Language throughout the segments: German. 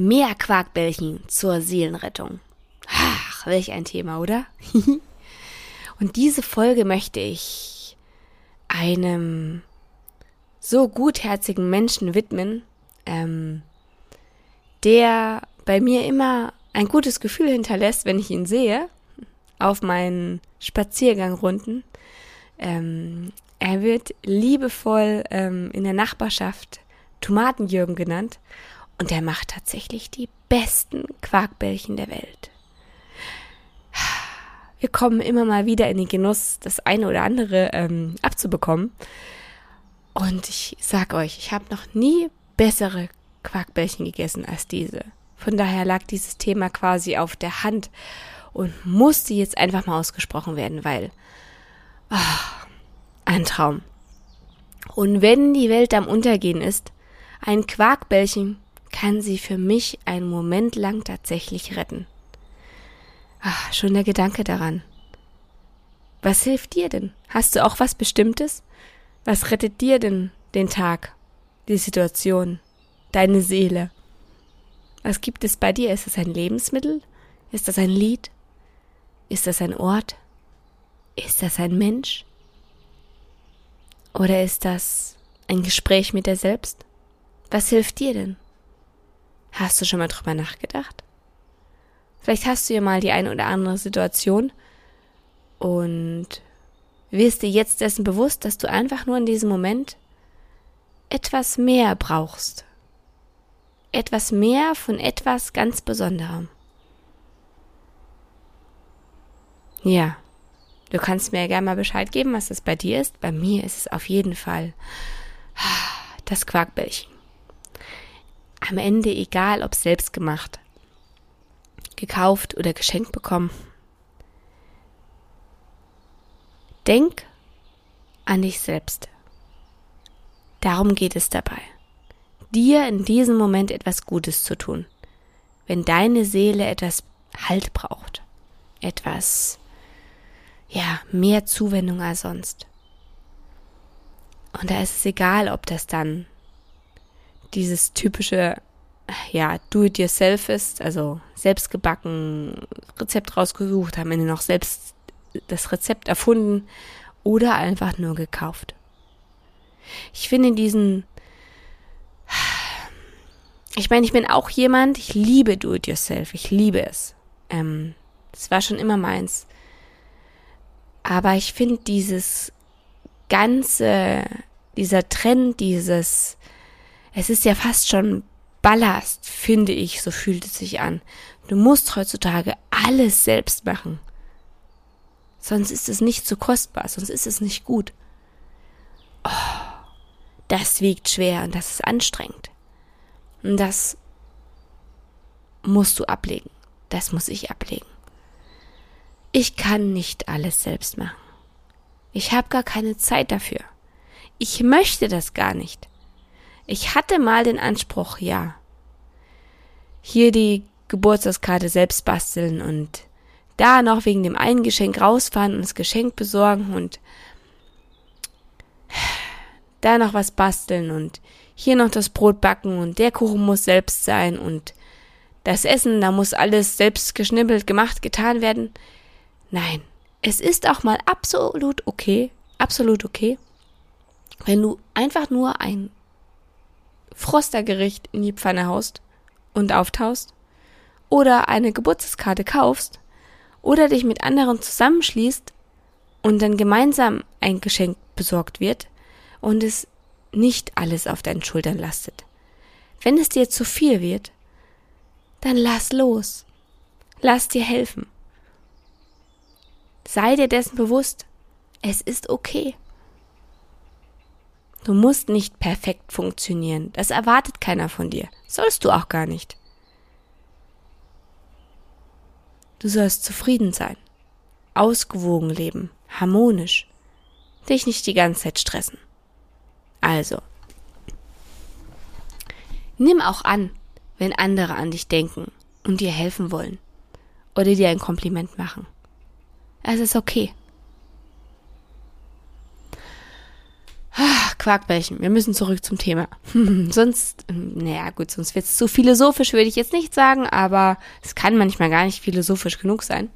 Mehr Quarkbällchen zur Seelenrettung. Ach, welch ein Thema, oder? Und diese Folge möchte ich einem so gutherzigen Menschen widmen, ähm, der bei mir immer ein gutes Gefühl hinterlässt, wenn ich ihn sehe, auf meinen Spaziergangrunden. Ähm, er wird liebevoll ähm, in der Nachbarschaft Tomatenjürgen genannt und er macht tatsächlich die besten Quarkbällchen der Welt. Wir kommen immer mal wieder in den Genuss, das eine oder andere ähm, abzubekommen. Und ich sag euch, ich habe noch nie bessere Quarkbällchen gegessen als diese. Von daher lag dieses Thema quasi auf der Hand und musste jetzt einfach mal ausgesprochen werden, weil oh, ein Traum. Und wenn die Welt am Untergehen ist, ein Quarkbällchen kann sie für mich einen Moment lang tatsächlich retten. Ach, schon der Gedanke daran. Was hilft dir denn? Hast du auch was Bestimmtes? Was rettet dir denn den Tag, die Situation, deine Seele? Was gibt es bei dir? Ist es ein Lebensmittel? Ist das ein Lied? Ist das ein Ort? Ist das ein Mensch? Oder ist das ein Gespräch mit dir selbst? Was hilft dir denn? Hast du schon mal drüber nachgedacht? Vielleicht hast du ja mal die eine oder andere Situation und wirst dir jetzt dessen bewusst, dass du einfach nur in diesem Moment etwas mehr brauchst. Etwas mehr von etwas ganz Besonderem. Ja, du kannst mir ja gerne mal Bescheid geben, was das bei dir ist. Bei mir ist es auf jeden Fall das Quarkbällchen am Ende egal, ob selbst gemacht, gekauft oder geschenkt bekommen. Denk an dich selbst. Darum geht es dabei. Dir in diesem Moment etwas Gutes zu tun. Wenn deine Seele etwas Halt braucht. Etwas, ja, mehr Zuwendung als sonst. Und da ist es egal, ob das dann dieses typische, ja, do-it-yourself ist, also selbst gebacken, Rezept rausgesucht, am Ende noch selbst das Rezept erfunden oder einfach nur gekauft. Ich finde diesen, ich meine, ich bin auch jemand, ich liebe do-it-yourself, ich liebe es. Ähm, das war schon immer meins. Aber ich finde dieses ganze, dieser Trend, dieses es ist ja fast schon Ballast, finde ich, so fühlt es sich an. Du musst heutzutage alles selbst machen. Sonst ist es nicht so kostbar, sonst ist es nicht gut. Oh, das wiegt schwer und das ist anstrengend. Und das musst du ablegen. Das muss ich ablegen. Ich kann nicht alles selbst machen. Ich habe gar keine Zeit dafür. Ich möchte das gar nicht. Ich hatte mal den Anspruch, ja. Hier die Geburtstagskarte selbst basteln und da noch wegen dem einen Geschenk rausfahren und das Geschenk besorgen und da noch was basteln und hier noch das Brot backen und der Kuchen muss selbst sein und das Essen, da muss alles selbst geschnippelt, gemacht, getan werden. Nein, es ist auch mal absolut okay, absolut okay, wenn du einfach nur ein Frostergericht in die Pfanne haust und auftaust oder eine Geburtstagskarte kaufst oder dich mit anderen zusammenschließt und dann gemeinsam ein Geschenk besorgt wird und es nicht alles auf deinen Schultern lastet. Wenn es dir zu viel wird, dann lass los. Lass dir helfen. Sei dir dessen bewusst, es ist okay. Du musst nicht perfekt funktionieren. Das erwartet keiner von dir. Sollst du auch gar nicht. Du sollst zufrieden sein, ausgewogen leben, harmonisch, dich nicht die ganze Zeit stressen. Also, nimm auch an, wenn andere an dich denken und dir helfen wollen oder dir ein Kompliment machen. Es ist okay. Ah, Quarkbällchen, wir müssen zurück zum Thema. sonst, naja gut, sonst wird es zu philosophisch, würde ich jetzt nicht sagen, aber es kann manchmal gar nicht philosophisch genug sein.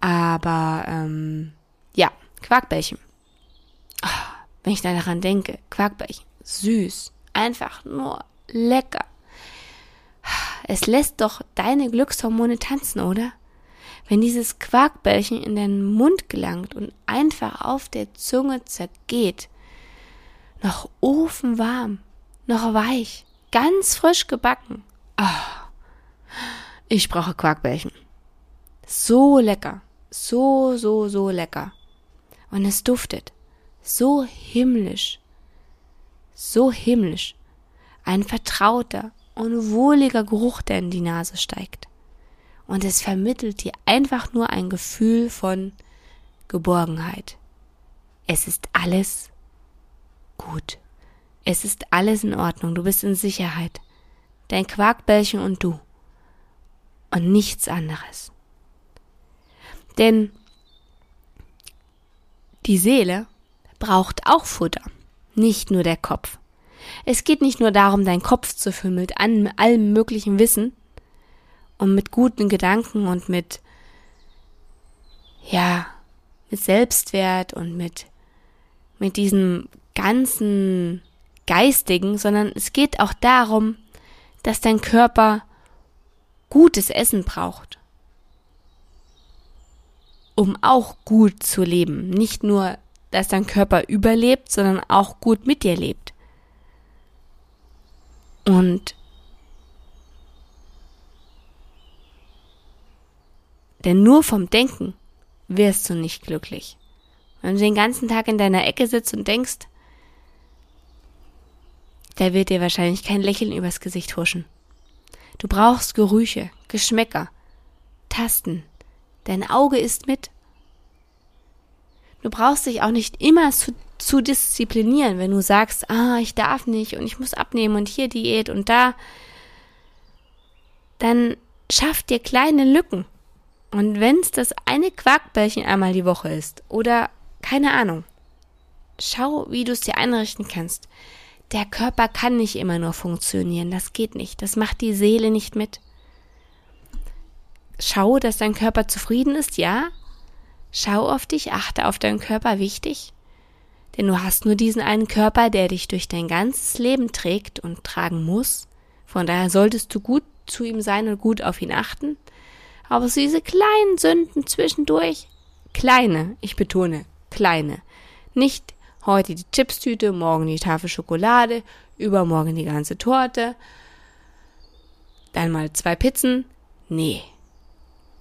Aber ähm, ja, Quarkbällchen. Oh, wenn ich da daran denke, Quarkbällchen, süß, einfach nur lecker. Es lässt doch deine Glückshormone tanzen, oder? Wenn dieses Quarkbällchen in den Mund gelangt und einfach auf der Zunge zergeht, noch ofenwarm, noch weich, ganz frisch gebacken. Oh, ich brauche Quarkbällchen. So lecker, so, so, so lecker. Und es duftet so himmlisch, so himmlisch. Ein vertrauter und wohliger Geruch, der in die Nase steigt. Und es vermittelt dir einfach nur ein Gefühl von Geborgenheit. Es ist alles gut. Es ist alles in Ordnung. Du bist in Sicherheit. Dein Quarkbällchen und du. Und nichts anderes. Denn die Seele braucht auch Futter, nicht nur der Kopf. Es geht nicht nur darum, deinen Kopf zu füllen mit allem möglichen Wissen und mit guten Gedanken und mit, ja, mit Selbstwert und mit, mit diesem ganzen Geistigen, sondern es geht auch darum, dass dein Körper gutes Essen braucht, um auch gut zu leben. Nicht nur, dass dein Körper überlebt, sondern auch gut mit dir lebt. Und denn nur vom Denken wirst du nicht glücklich. Wenn du den ganzen Tag in deiner Ecke sitzt und denkst, da wird dir wahrscheinlich kein Lächeln übers Gesicht huschen. Du brauchst Gerüche, Geschmäcker, Tasten. Dein Auge ist mit. Du brauchst dich auch nicht immer zu, zu disziplinieren, wenn du sagst, ah, ich darf nicht und ich muss abnehmen und hier Diät und da. Dann schaff dir kleine Lücken. Und wenn es das eine Quarkbällchen einmal die Woche ist oder keine Ahnung, schau, wie du es dir einrichten kannst der Körper kann nicht immer nur funktionieren, das geht nicht, das macht die Seele nicht mit. Schau, dass dein Körper zufrieden ist, ja. Schau auf dich, achte auf deinen Körper, wichtig. Denn du hast nur diesen einen Körper, der dich durch dein ganzes Leben trägt und tragen muss. Von daher solltest du gut zu ihm sein und gut auf ihn achten. Aber so diese kleinen Sünden zwischendurch, kleine, ich betone, kleine, nicht Heute die Chipstüte, morgen die Tafel Schokolade, übermorgen die ganze Torte. Dann mal zwei Pizzen. Nee,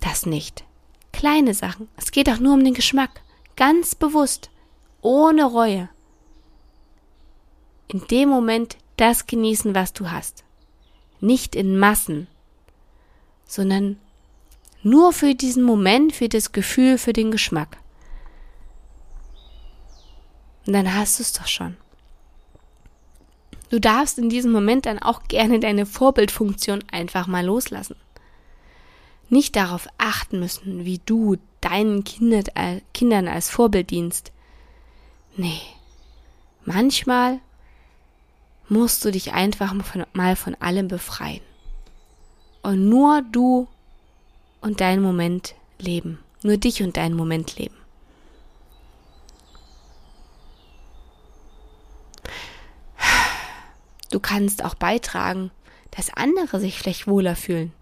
das nicht. Kleine Sachen. Es geht auch nur um den Geschmack. Ganz bewusst. Ohne Reue. In dem Moment das genießen, was du hast. Nicht in Massen, sondern nur für diesen Moment, für das Gefühl, für den Geschmack. Und dann hast du es doch schon. Du darfst in diesem Moment dann auch gerne deine Vorbildfunktion einfach mal loslassen. Nicht darauf achten müssen, wie du deinen Kindern als Vorbild dienst. Nee. Manchmal musst du dich einfach mal von allem befreien. Und nur du und dein Moment leben. Nur dich und deinen Moment leben. Du kannst auch beitragen, dass andere sich vielleicht wohler fühlen.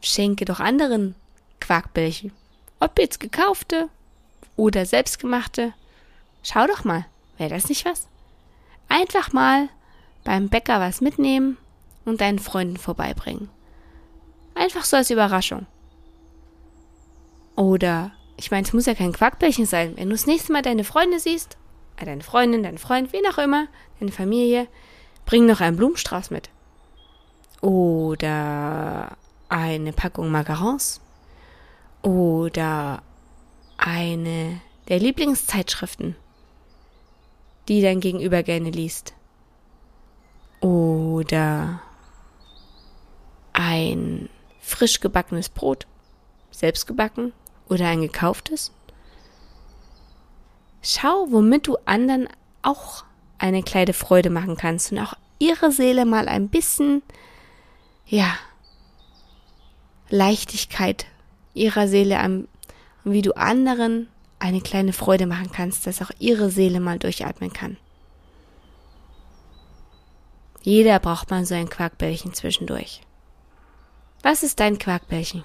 Schenke doch anderen Quarkbällchen. Ob jetzt gekaufte oder selbstgemachte. Schau doch mal, wäre das nicht was? Einfach mal beim Bäcker was mitnehmen und deinen Freunden vorbeibringen. Einfach so als Überraschung. Oder, ich meine, es muss ja kein Quarkbällchen sein. Wenn du das nächste Mal deine Freunde siehst, deine Freundin, dein Freund, wen auch immer, deine Familie, bring noch einen Blumenstrauß mit. Oder eine Packung Macarons. Oder eine der Lieblingszeitschriften, die dein Gegenüber gerne liest. Oder ein frisch gebackenes Brot, selbst gebacken oder ein gekauftes. Schau, womit du anderen auch eine kleine Freude machen kannst und auch ihre Seele mal ein bisschen, ja, Leichtigkeit ihrer Seele an, wie du anderen eine kleine Freude machen kannst, dass auch ihre Seele mal durchatmen kann. Jeder braucht mal so ein Quarkbällchen zwischendurch. Was ist dein Quarkbällchen?